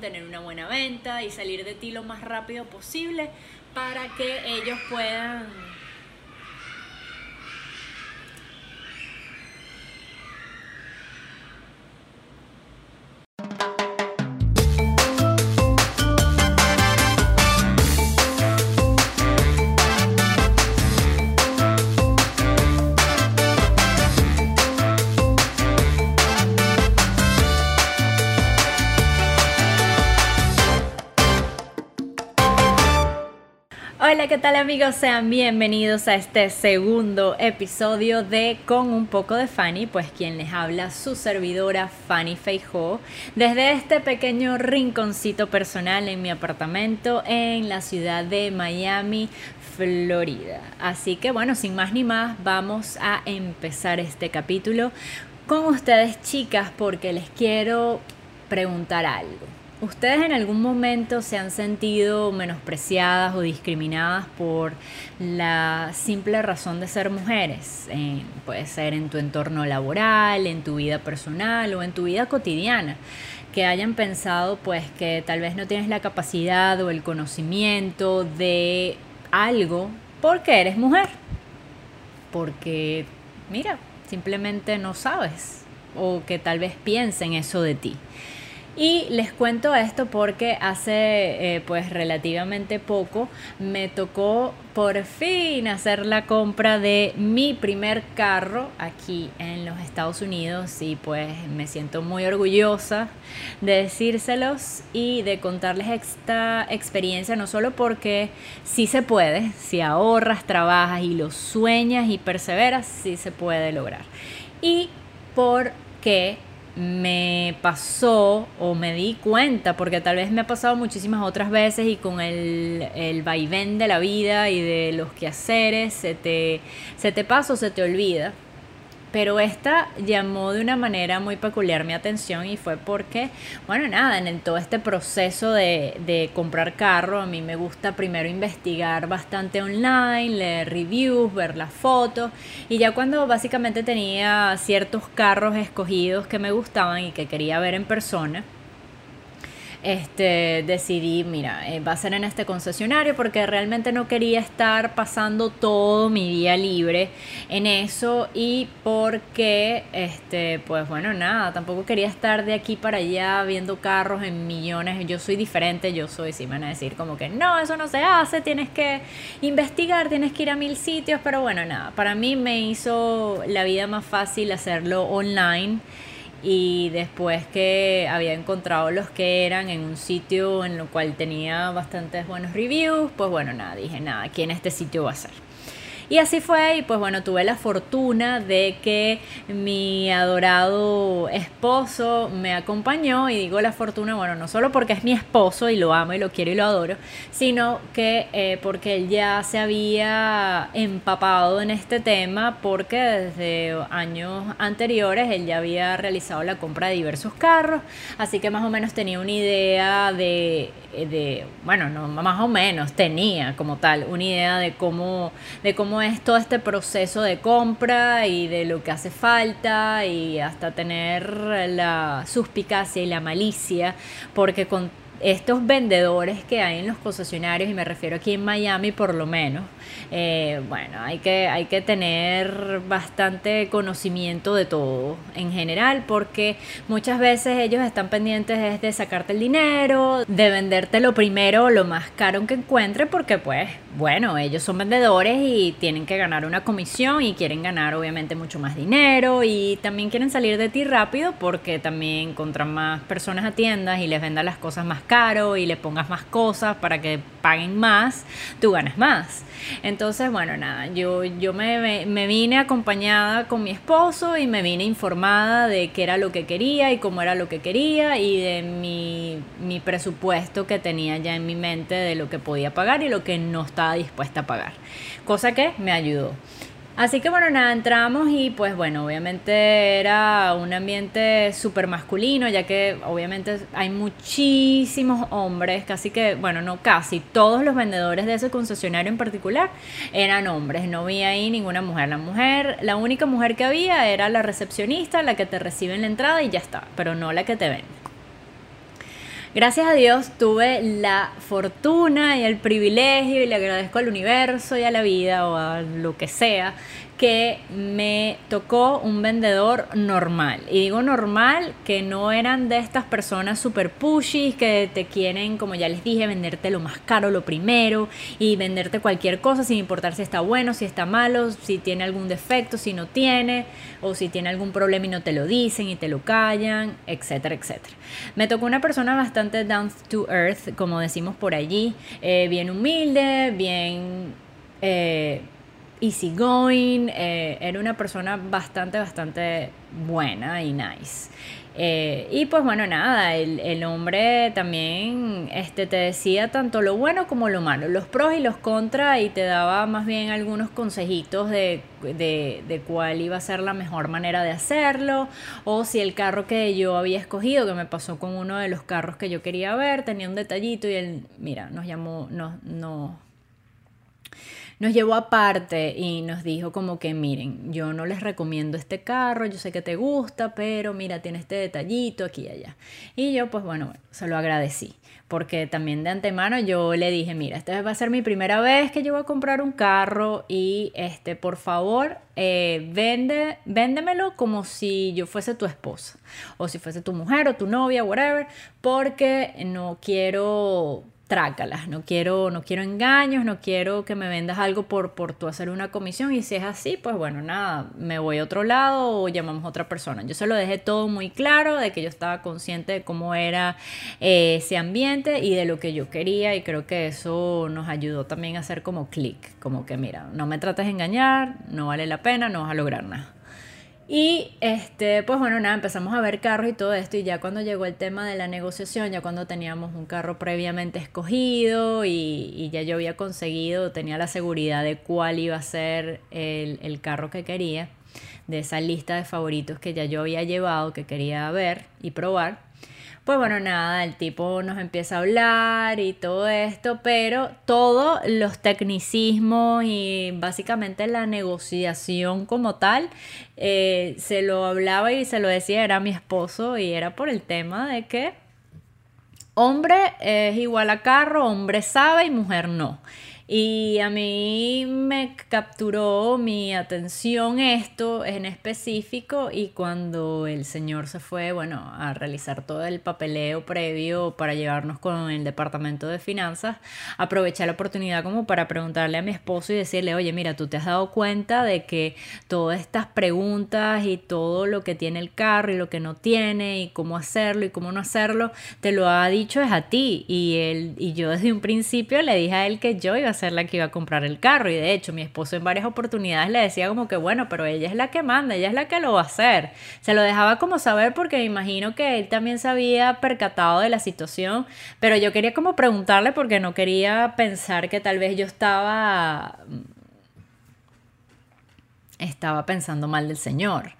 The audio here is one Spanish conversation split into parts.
tener una buena venta y salir de ti lo más rápido posible para que ellos puedan ¿qué tal amigos? Sean bienvenidos a este segundo episodio de Con un poco de Fanny, pues quien les habla su servidora Fanny Feijó, desde este pequeño rinconcito personal en mi apartamento en la ciudad de Miami, Florida. Así que bueno, sin más ni más, vamos a empezar este capítulo con ustedes chicas porque les quiero preguntar algo. ¿Ustedes en algún momento se han sentido menospreciadas o discriminadas por la simple razón de ser mujeres? puede ser en tu entorno laboral, en tu vida personal o en tu vida cotidiana. Que hayan pensado pues que tal vez no tienes la capacidad o el conocimiento de algo porque eres mujer. Porque, mira, simplemente no sabes. O que tal vez piensen eso de ti. Y les cuento esto porque hace eh, pues relativamente poco me tocó por fin hacer la compra de mi primer carro aquí en los Estados Unidos y pues me siento muy orgullosa de decírselos y de contarles esta experiencia no solo porque sí se puede, si ahorras, trabajas y lo sueñas y perseveras, sí se puede lograr. Y porque me pasó o me di cuenta, porque tal vez me ha pasado muchísimas otras veces y con el, el vaivén de la vida y de los quehaceres, se te, se te pasa o se te olvida. Pero esta llamó de una manera muy peculiar mi atención y fue porque, bueno, nada, en todo este proceso de, de, comprar carro, a mí me gusta primero investigar bastante online, leer reviews, ver las fotos. Y ya cuando básicamente tenía ciertos carros escogidos que me gustaban y que quería ver en persona, este, decidí, mira, eh, va a ser en este concesionario porque realmente no quería estar pasando todo mi día libre en eso y porque, este, pues bueno, nada, tampoco quería estar de aquí para allá viendo carros en millones. Yo soy diferente, yo soy, si me van a decir como que no, eso no se hace, tienes que investigar, tienes que ir a mil sitios, pero bueno, nada, para mí me hizo la vida más fácil hacerlo online y después que había encontrado los que eran en un sitio en lo cual tenía bastantes buenos reviews, pues bueno, nada, dije, nada, aquí en este sitio va a ser. Y así fue, y pues bueno, tuve la fortuna de que mi adorado esposo me acompañó, y digo la fortuna, bueno, no solo porque es mi esposo y lo amo y lo quiero y lo adoro, sino que eh, porque él ya se había empapado en este tema, porque desde años anteriores él ya había realizado la compra de diversos carros, así que más o menos tenía una idea de eh, de, bueno, no, más o menos tenía como tal una idea de cómo, de cómo es todo este proceso de compra y de lo que hace falta y hasta tener la suspicacia y la malicia, porque con estos vendedores que hay en los concesionarios, y me refiero aquí en Miami por lo menos, eh, bueno, hay que, hay que tener bastante conocimiento de todo en general, porque muchas veces ellos están pendientes de sacarte el dinero, de venderte lo primero, lo más caro que encuentre, porque pues, bueno, ellos son vendedores y tienen que ganar una comisión y quieren ganar obviamente mucho más dinero y también quieren salir de ti rápido porque también encuentran más personas a tiendas y les vendan las cosas más caro y le pongas más cosas para que paguen más, tú ganas más. Entonces, bueno, nada, yo, yo me, me, vine acompañada con mi esposo y me vine informada de qué era lo que quería y cómo era lo que quería y de mi, mi presupuesto que tenía ya en mi mente de lo que podía pagar y lo que no estaba dispuesta a pagar. Cosa que me ayudó. Así que bueno, nada, entramos y pues bueno, obviamente era un ambiente súper masculino, ya que obviamente hay muchísimos hombres, casi que, bueno, no casi, todos los vendedores de ese concesionario en particular eran hombres, no vi ahí ninguna mujer. La mujer, la única mujer que había era la recepcionista, la que te recibe en la entrada y ya está, pero no la que te vende. Gracias a Dios tuve la fortuna y el privilegio y le agradezco al universo y a la vida o a lo que sea que me tocó un vendedor normal. Y digo normal, que no eran de estas personas super pushy que te quieren, como ya les dije, venderte lo más caro, lo primero, y venderte cualquier cosa sin importar si está bueno, si está malo, si tiene algún defecto, si no tiene, o si tiene algún problema y no te lo dicen y te lo callan, etcétera, etcétera. Me tocó una persona bastante down to earth, como decimos por allí, eh, bien humilde, bien... Eh, easygoing, eh, era una persona bastante, bastante buena y nice. Eh, y pues bueno, nada, el, hombre también este, te decía tanto lo bueno como lo malo, los pros y los contras, y te daba más bien algunos consejitos de, de, de, cuál iba a ser la mejor manera de hacerlo, o si el carro que yo había escogido, que me pasó con uno de los carros que yo quería ver, tenía un detallito y él, mira, nos llamó, no, no nos llevó aparte y nos dijo como que miren, yo no les recomiendo este carro, yo sé que te gusta, pero mira, tiene este detallito aquí y allá. Y yo pues bueno, se lo agradecí, porque también de antemano yo le dije, mira, esta va a ser mi primera vez que yo voy a comprar un carro y este, por favor, eh, vende, véndemelo como si yo fuese tu esposa, o si fuese tu mujer o tu novia, whatever, porque no quiero trácalas, no quiero, no quiero engaños, no quiero que me vendas algo por, por tú hacer una comisión y si es así, pues bueno, nada, me voy a otro lado o llamamos a otra persona. Yo se lo dejé todo muy claro de que yo estaba consciente de cómo era eh, ese ambiente y de lo que yo quería y creo que eso nos ayudó también a hacer como clic, como que mira, no me trates de engañar, no vale la pena, no vas a lograr nada. Y este, pues bueno, nada, empezamos a ver carros y todo esto. Y ya cuando llegó el tema de la negociación, ya cuando teníamos un carro previamente escogido y, ya yo había conseguido, tenía la seguridad de cuál iba a ser el, el carro que quería, de esa lista de favoritos que ya yo había llevado, que quería ver y probar pues bueno, nada, el tipo nos empieza a hablar y todo esto, pero todos los tecnicismos y básicamente la negociación como tal, eh, se lo hablaba y se lo decía, era mi esposo y era por el tema de que hombre es igual a carro, hombre sabe y mujer no. Y a mí me capturó mi atención esto en específico y cuando el señor se fue, bueno, a realizar todo el papeleo previo para llevarnos con el departamento de finanzas, aproveché la oportunidad como para preguntarle a mi esposo y decirle, oye, mira, tú te has dado cuenta de que todas estas preguntas y todo lo que tiene el carro y lo que no tiene y cómo hacerlo y cómo no hacerlo, te lo ha dicho es a ti. Y, él, y yo desde un principio le dije a él que yo iba a la que iba a comprar el carro. Y de hecho, mi esposo en varias oportunidades le decía como que, bueno, pero ella es la que manda, ella es la que lo va a hacer. Se lo dejaba como saber porque me imagino que él también se había percatado de la situación, pero yo quería como preguntarle porque no quería pensar que tal vez yo estaba estaba pensando mal del Señor.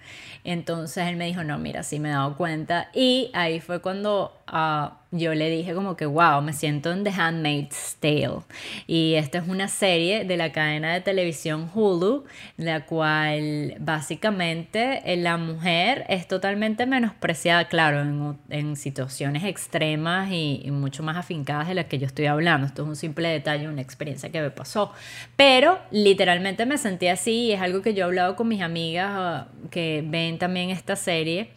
Entonces él me dijo, no, mira, sí me he dado cuenta. Y ahí fue cuando uh, yo le dije como que, wow, me siento en The Handmaid's Tale. Y esta es una serie de la cadena de televisión Hulu, la cual básicamente eh, la mujer es totalmente menospreciada, claro, en, en situaciones extremas y, mucho más afincadas de las que yo estoy hablando. Esto es un simple detalle, una experiencia que me pasó. Pero literalmente me sentí así y es algo que yo he hablado con mis amigas ah, que ven también esta serie.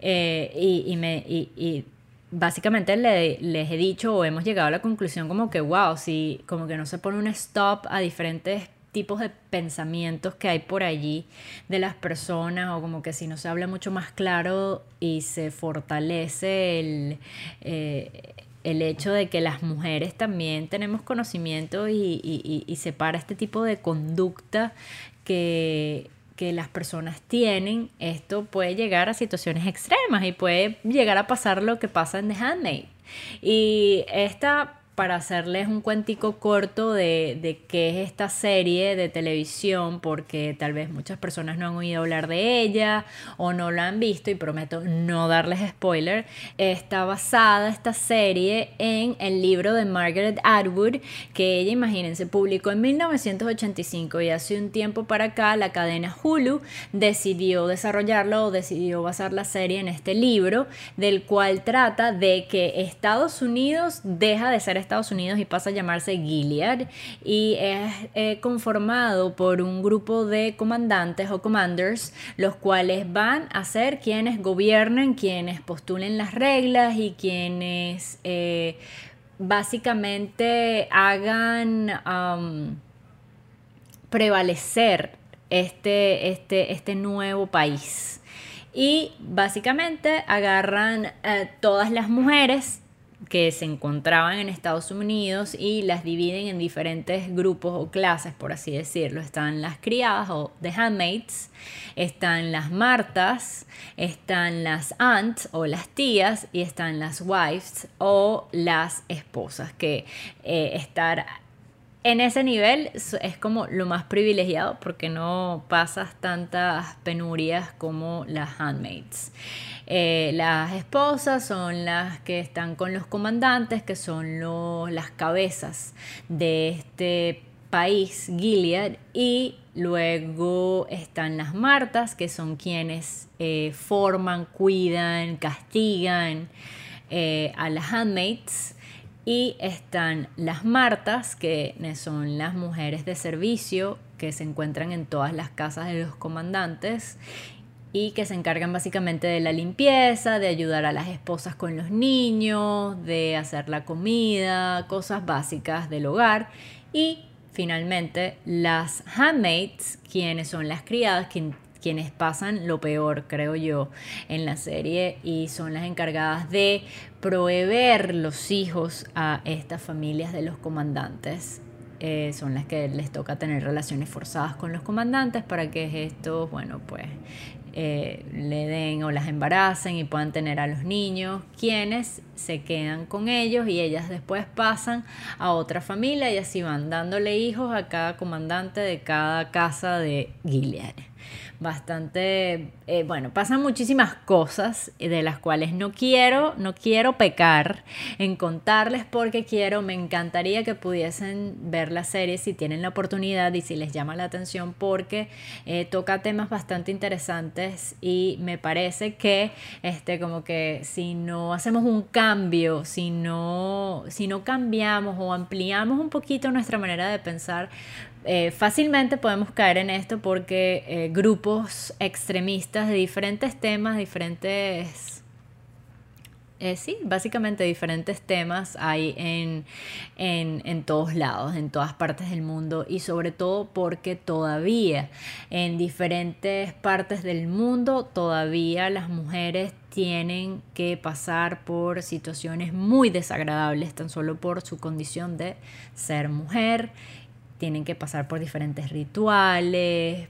Eh, y, y, me, y básicamente les he dicho o hemos llegado a la conclusión como que, wow, si como que no se pone un stop a diferentes tipos de pensamientos que hay por allí de las personas o como que si no se habla mucho más claro y se fortalece el, eh, el hecho de que las mujeres también tenemos conocimiento y, y, y se este tipo de conducta que que las personas tienen, esto puede llegar a situaciones extremas y puede llegar a pasar lo que pasa en The Handmaid. Y esta para hacerles un cuentico corto de, de, qué es esta serie de televisión, porque tal vez muchas personas no han oído hablar de ella o no la han visto y prometo no darles spoiler. Está basada esta serie en el libro de Margaret Atwood, que ella, imagínense, publicó en 1985 y hace un tiempo para acá la cadena Hulu decidió desarrollarlo o decidió basar la serie en este libro, del cual trata de que Estados Unidos deja de ser Estados Unidos y pasa a llamarse Gilead y es eh, conformado por un grupo de comandantes o commanders, los cuales van a ser quienes gobiernen, quienes postulen las reglas y quienes eh, básicamente hagan prevalecer este, este, este nuevo país. Y básicamente agarran eh, todas las mujeres que se encontraban en Estados Unidos y las dividen en diferentes grupos o clases, por así decirlo. Están las criadas o the handmaids, están las martas, están las aunts o las tías y están las wives o las esposas, que eh, estar en ese nivel es como lo más privilegiado porque no pasas tantas penurias como las handmaids. Eh, las esposas son las que están con los comandantes, que son las cabezas de este país, Gilead, y luego están las martas, que son quienes eh, forman, cuidan, castigan eh, a las handmaids y están las martas, que son las mujeres de servicio que se encuentran en todas las casas de los comandantes y que se encargan básicamente de la limpieza, de ayudar a las esposas con los niños, de hacer la comida, cosas básicas del hogar. Y finalmente las handmaids, quienes son las criadas, quienes pasan lo peor, creo yo, en la serie y son las encargadas de proveer los hijos a estas familias de los comandantes. Eh, son las que les toca tener relaciones forzadas con los comandantes para que estos, bueno, pues eh, le den o las embaracen y puedan tener a los niños, quienes se quedan con ellos y ellas después pasan a otra familia y así van dándole hijos a cada comandante de cada casa de Gilead bastante, eh, bueno, pasan muchísimas cosas de las cuales no quiero, no quiero pecar en contarles porque quiero, me encantaría que pudiesen ver la serie si tienen la oportunidad y si les llama la atención porque eh, toca temas bastante interesantes y me parece que este como que si no hacemos un cambio, si no, si no cambiamos o ampliamos un poquito nuestra manera de pensar, eh, fácilmente podemos caer en esto porque eh, grupos extremistas de diferentes temas, diferentes... Eh, sí, básicamente diferentes temas hay en, en, en, todos lados, en todas partes del mundo y sobre todo porque todavía en diferentes partes del mundo todavía las mujeres tienen que pasar por situaciones muy desagradables tan solo por su condición de ser mujer tienen que pasar por diferentes rituales,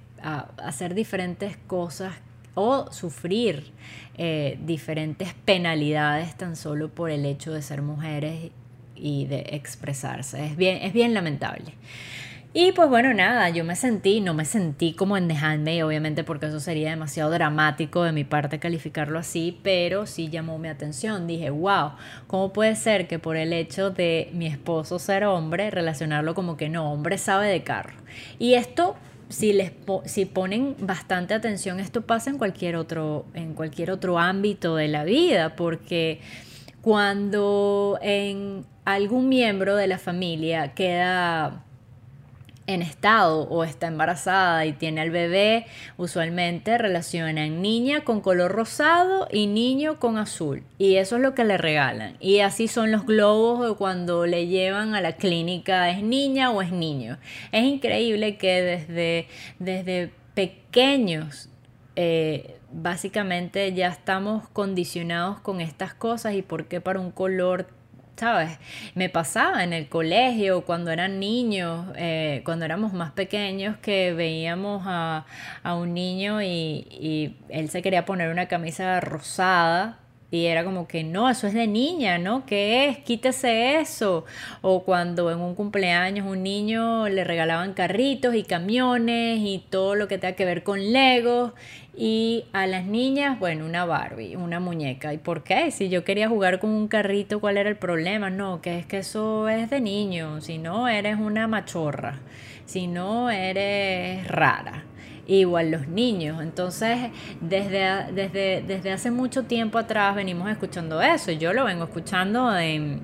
hacer diferentes cosas o sufrir eh, diferentes penalidades tan solo por el hecho de ser mujeres y de expresarse. Es bien, es bien lamentable. Y pues bueno, nada, yo me sentí, no me sentí como en The Handmaid, obviamente porque eso sería demasiado dramático de mi parte calificarlo así, pero sí llamó mi atención. Dije, wow, ¿cómo puede ser que por el hecho de mi esposo ser hombre, relacionarlo como que no, hombre sabe de carro? Y esto si les si ponen bastante atención, esto pasa en cualquier otro en cualquier otro ámbito de la vida, porque cuando en algún miembro de la familia queda en estado o está embarazada y tiene al bebé, usualmente relacionan niña con color rosado y niño con azul. Y eso es lo que le regalan. Y así son los globos cuando le llevan a la clínica, es niña o es niño. Es increíble que desde, desde pequeños eh, básicamente ya estamos condicionados con estas cosas y por qué para un color ¿sabes? Me pasaba en el colegio cuando eran niños, eh, cuando éramos más pequeños, que veíamos a, un niño y, él se quería poner una camisa rosada Y era como que no, eso es de niña, ¿no? ¿Qué es? Quítese eso. O cuando en un cumpleaños un niño le regalaban carritos y camiones y todo lo que tenga que ver con Legos. Y a las niñas, bueno, una Barbie, una muñeca. ¿Y por qué? Si yo quería jugar con un carrito, ¿cuál era el problema? No, que es que eso es de niño. Si no, eres una machorra. Si no, eres rara igual los niños. Entonces, desde, desde, desde hace mucho tiempo atrás venimos escuchando eso. Yo lo vengo escuchando en,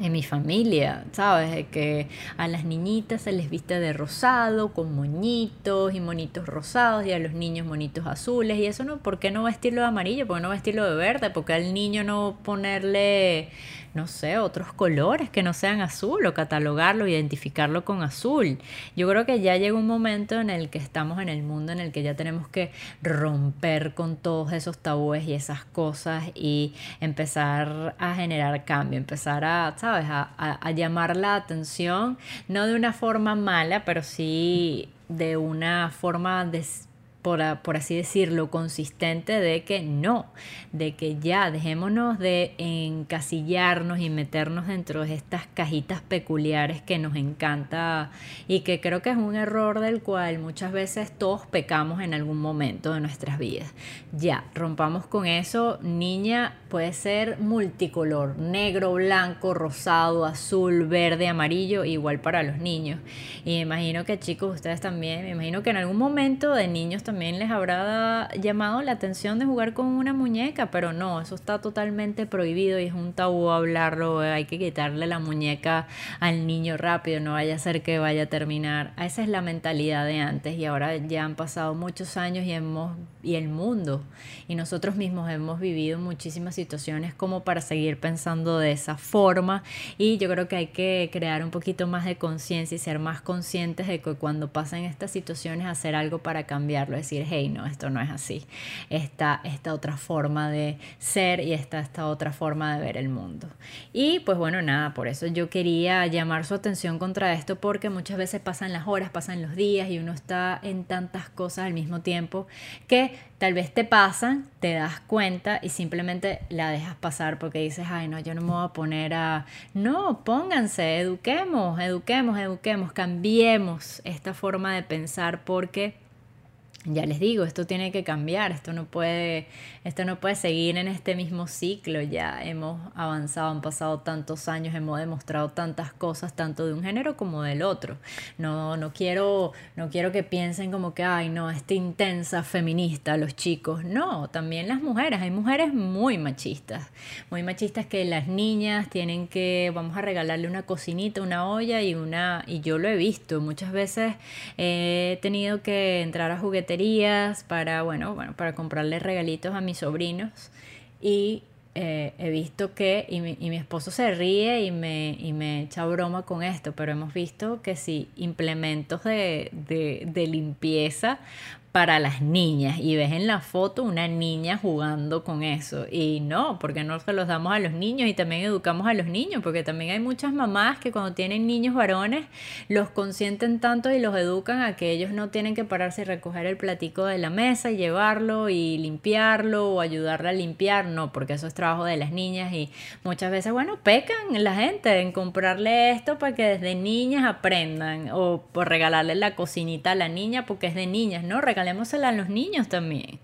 en mi familia, ¿sabes? Que a las niñitas se les viste de rosado, con moñitos y monitos rosados, y a los niños monitos azules. Y eso no, ¿por qué no vestirlo de amarillo? ¿Por qué no vestirlo de verde? ¿Por qué al niño no ponerle no sé, otros colores que no sean azul o catalogarlo, identificarlo con azul. Yo creo que ya llega un momento en el que estamos en el mundo en el que ya tenemos que romper con todos esos tabúes y esas cosas y empezar a generar cambio, empezar a, ¿sabes?, a, llamar la atención, no de una forma mala, pero sí de una forma por, así decirlo, consistente de que no, de que ya dejémonos de encasillarnos y meternos dentro de estas cajitas peculiares que nos encanta y que creo que es un error del cual muchas veces todos pecamos en algún momento de nuestras vidas. Ya, rompamos con eso, niña puede ser multicolor, negro, blanco, rosado, azul, verde, amarillo, igual para los niños. Y me imagino que chicos, ustedes también, me imagino que en algún momento de niños también también les habrá llamado la atención de jugar con una muñeca, pero no, eso está totalmente prohibido y es un tabú hablarlo, hay que quitarle la muñeca al niño rápido, no vaya a ser que vaya a terminar. Esa es la mentalidad de antes y ahora ya han pasado muchos años y hemos y el mundo y nosotros mismos hemos vivido muchísimas situaciones como para seguir pensando de esa forma y yo creo que hay que crear un poquito más de conciencia y ser más conscientes de que cuando pasan estas situaciones hacer algo para cambiarlo decir, hey, no, esto no es así. Está esta otra forma de ser y está esta otra forma de ver el mundo. Y pues bueno, nada, por eso yo quería llamar su atención contra esto porque muchas veces pasan las horas, pasan los días y uno está en tantas cosas al mismo tiempo que tal vez te pasan, te das cuenta y simplemente la dejas pasar porque dices, ay, no, yo no me voy a poner a... No, pónganse, eduquemos, eduquemos, eduquemos, cambiemos esta forma de pensar porque ya les digo, esto tiene que cambiar, esto no puede, esto no puede seguir en este mismo ciclo, ya hemos avanzado, han pasado tantos años, hemos demostrado tantas cosas, tanto de un género como del otro. No, no quiero, no quiero que piensen como que, ay, no, esta intensa feminista, los chicos. No, también las mujeres, hay mujeres muy machistas, muy machistas que las niñas tienen que, vamos a regalarle una cocinita, una olla y una, y yo lo he visto, muchas veces he tenido que entrar a juguetería para, bueno, bueno, para comprarle regalitos a mis sobrinos. Y eh, he visto que, y mi, y mi, esposo se ríe y me, y me echa broma con esto, pero hemos visto que si implementos de, de, de limpieza para las niñas y ves en la foto una niña jugando con eso y no, porque no se los damos a los niños y también educamos a los niños, porque también hay muchas mamás que cuando tienen niños varones los consienten tanto y los educan a que ellos no tienen que pararse y recoger el platico de la mesa y llevarlo y limpiarlo o ayudarle a limpiar, no, porque eso es trabajo de las niñas y muchas veces, bueno, pecan la gente en comprarle esto para que desde niñas aprendan o por regalarle la cocinita a la niña porque es de niñas, ¿no? A los niños también.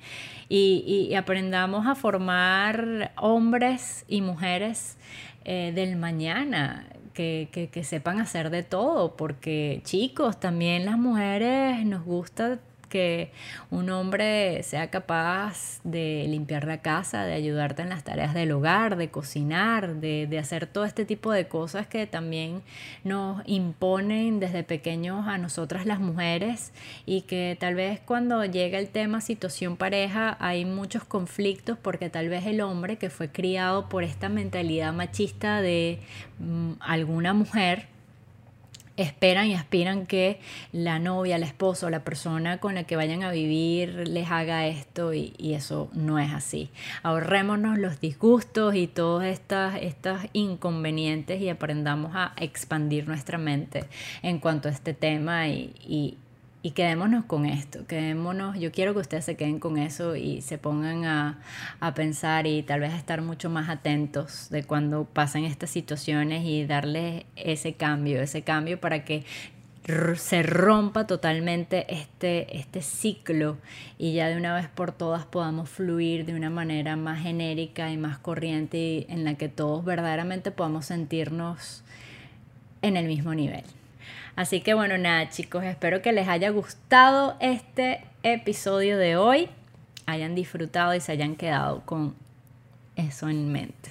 Y, aprendamos a formar hombres y mujeres eh, del mañana, que, que, que, sepan hacer de todo, porque chicos, también las mujeres nos gusta que un hombre sea capaz de limpiar la casa, de ayudarte en las tareas del hogar, de cocinar, de, hacer todo este tipo de cosas que también nos imponen desde pequeños a nosotras las mujeres y que tal vez cuando llega el tema situación pareja hay muchos conflictos porque tal vez el hombre que fue criado por esta mentalidad machista de mm, alguna mujer esperan y aspiran que la novia, la esposa la persona con la que vayan a vivir les haga esto y, eso no es así. Ahorrémonos los disgustos y todos estas, estos inconvenientes y aprendamos a expandir nuestra mente en cuanto a este tema y quedémonos con esto, quedémonos, yo quiero que ustedes se queden con eso y se pongan a, a, pensar y tal vez estar mucho más atentos de cuando pasan estas situaciones y darles ese cambio, ese cambio para que se rompa totalmente este, este ciclo y ya de una vez por todas podamos fluir de una manera más genérica y más corriente y en la que todos verdaderamente podamos sentirnos en el mismo nivel. Así que bueno, nada chicos, espero que les haya gustado este episodio de hoy, hayan disfrutado y se hayan quedado con eso en mente.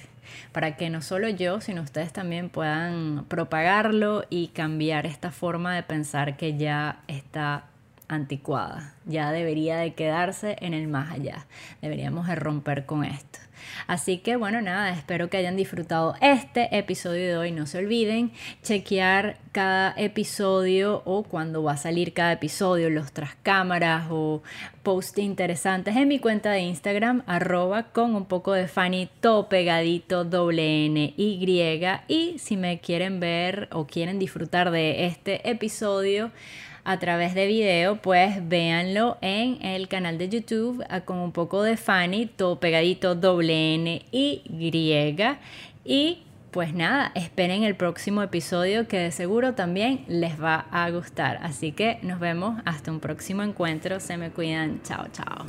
Para que no solo yo, sino ustedes también puedan propagarlo y cambiar esta forma de pensar que ya está anticuada, ya debería de quedarse en el más allá, deberíamos de romper con esto. Así que bueno, nada, espero que hayan disfrutado este episodio de hoy. No se olviden chequear cada episodio o cuando va a salir cada episodio, los tras cámaras o posts interesantes en mi cuenta de Instagram, arroba con un poco de Fanny, todo pegadito, doble N, Y. Y si me quieren ver o quieren disfrutar de este episodio, a través de video, pues véanlo en el canal de YouTube con un poco de Fanny, todo pegadito, doble N y griega. Y pues nada, esperen el próximo episodio que de seguro también les va a gustar. Así que nos vemos hasta un próximo encuentro. Se me cuidan. Chao, chao.